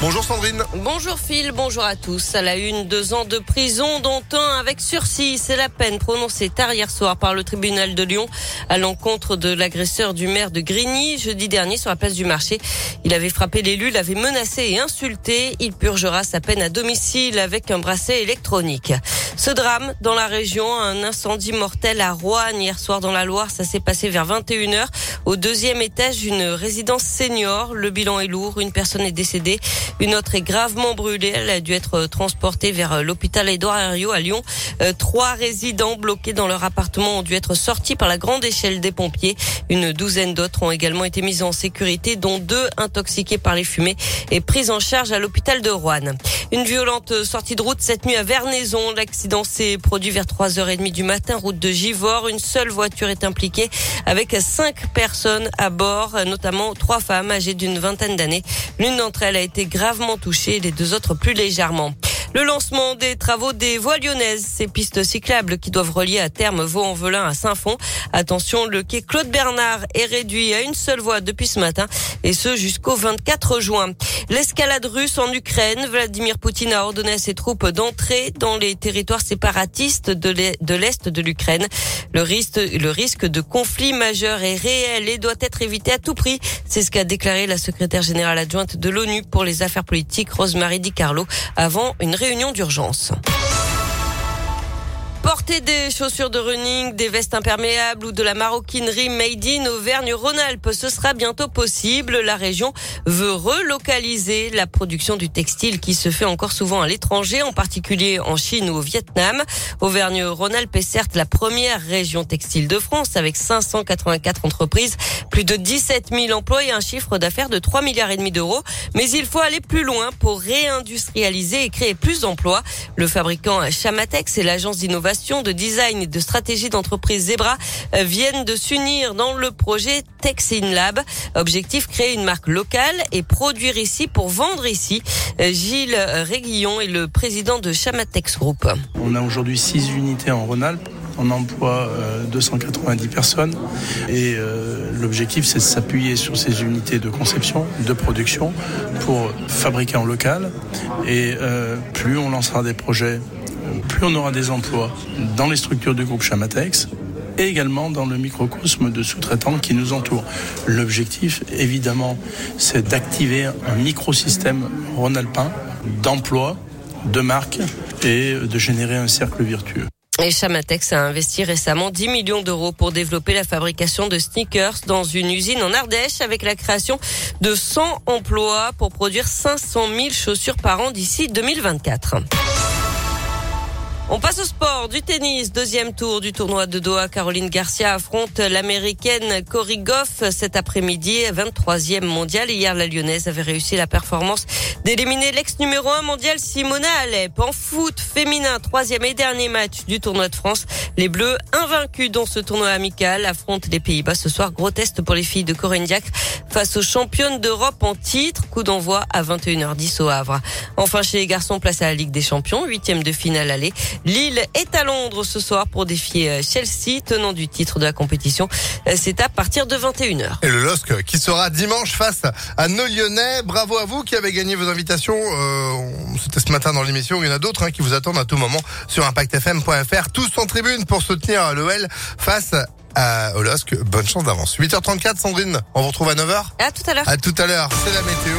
Bonjour Sandrine. Bonjour Phil, bonjour à tous. À la une, deux ans de prison, dont un avec sursis. C'est la peine prononcée tard hier soir par le tribunal de Lyon à l'encontre de l'agresseur du maire de Grigny jeudi dernier sur la place du marché. Il avait frappé l'élu, l'avait menacé et insulté. Il purgera sa peine à domicile avec un bracelet électronique. Ce drame dans la région, un incendie mortel à Roanne hier soir dans la Loire. Ça s'est passé vers 21h au deuxième étage d'une résidence senior. Le bilan est lourd. Une personne est décédée. Une autre est gravement brûlée. Elle a dû être transportée vers l'hôpital Édouard Herriot à Lyon. Euh, trois résidents bloqués dans leur appartement ont dû être sortis par la grande échelle des pompiers. Une douzaine d'autres ont également été mises en sécurité, dont deux intoxiqués par les fumées et prises en charge à l'hôpital de Rouen. Une violente sortie de route cette nuit à Vernaison. L'accident s'est produit vers 3h30 du matin, route de Givors. Une seule voiture est impliquée avec cinq personnes à bord, notamment trois femmes âgées d'une vingtaine d'années. L'une d'entre elles a été gravement touchée, les deux autres plus légèrement. Le lancement des travaux des voies lyonnaises, ces pistes cyclables qui doivent relier à terme Vaux-en-Velin à Saint-Fond. Attention, le quai Claude Bernard est réduit à une seule voie depuis ce matin et ce jusqu'au 24 juin. L'escalade russe en Ukraine, Vladimir Poutine a ordonné à ses troupes d'entrer dans les territoires séparatistes de l'Est de l'Ukraine. Le risque, de conflit majeur est réel et doit être évité à tout prix. C'est ce qu'a déclaré la secrétaire générale adjointe de l'ONU pour les affaires politiques, Rosemary Di Carlo, avant une réunion d'urgence. Porter des chaussures de running, des vestes imperméables ou de la maroquinerie made in Auvergne-Rhône-Alpes, ce sera bientôt possible. La région veut relocaliser la production du textile qui se fait encore souvent à l'étranger, en particulier en Chine ou au Vietnam. Auvergne-Rhône-Alpes est certes la première région textile de France avec 584 entreprises, plus de 17 000 emplois et un chiffre d'affaires de 3 milliards et demi d'euros. Mais il faut aller plus loin pour réindustrialiser et créer plus d'emplois. Le fabricant Chamatex et l'agence d'innovation de design et de stratégie d'entreprise Zebra euh, viennent de s'unir dans le projet Texin Lab. Objectif créer une marque locale et produire ici pour vendre ici. Euh, Gilles Réguillon est le président de Chamatex Group. On a aujourd'hui six unités en Rhône-Alpes. On emploie 290 euh, personnes et l'objectif c'est de s'appuyer sur ces unités de conception, de production pour fabriquer en local et plus on lancera des projets plus on aura des emplois dans les structures du groupe Chamatex et également dans le microcosme de sous-traitants qui nous entourent. L'objectif, évidemment, c'est d'activer un microsystème rhône-alpin d'emploi, de marque et de générer un cercle vertueux. Et Chamatex a investi récemment 10 millions d'euros pour développer la fabrication de sneakers dans une usine en Ardèche avec la création de 100 emplois pour produire 500 000 chaussures par an d'ici 2024. On passe au sport, du tennis, deuxième tour du tournoi de Doha. Caroline Garcia affronte l'américaine Cory Goff cet après-midi, 23e mondial. Hier, la lyonnaise avait réussi la performance d'éliminer l'ex numéro 1 mondial Simona Alep. En foot féminin, troisième et dernier match du tournoi de France. Les Bleus, invaincus dans ce tournoi amical, affrontent les Pays-Bas ce soir. Gros pour les filles de Corinne Diacre face aux championnes d'Europe en titre. Coup d'envoi à 21h10 au Havre. Enfin, chez les garçons, place à la Ligue des Champions, huitième de finale aller. Lille est à Londres ce soir pour défier euh, Chelsea, tenant du titre de la compétition. Euh, c'est à partir de 21h. Et le LOSC qui sera dimanche face à nos Lyonnais. Bravo à vous qui avez gagné vos invitations. Euh, C'était ce matin dans l'émission. Il y en a d'autres hein, qui vous attendent à tout moment sur ImpactFM.fr. Tous en tribune pour soutenir l'OL face à LOSC. Bonne chance d'avance. 8h34, Sandrine. On vous retrouve à 9h. À tout à l'heure. À tout à l'heure. C'est la météo.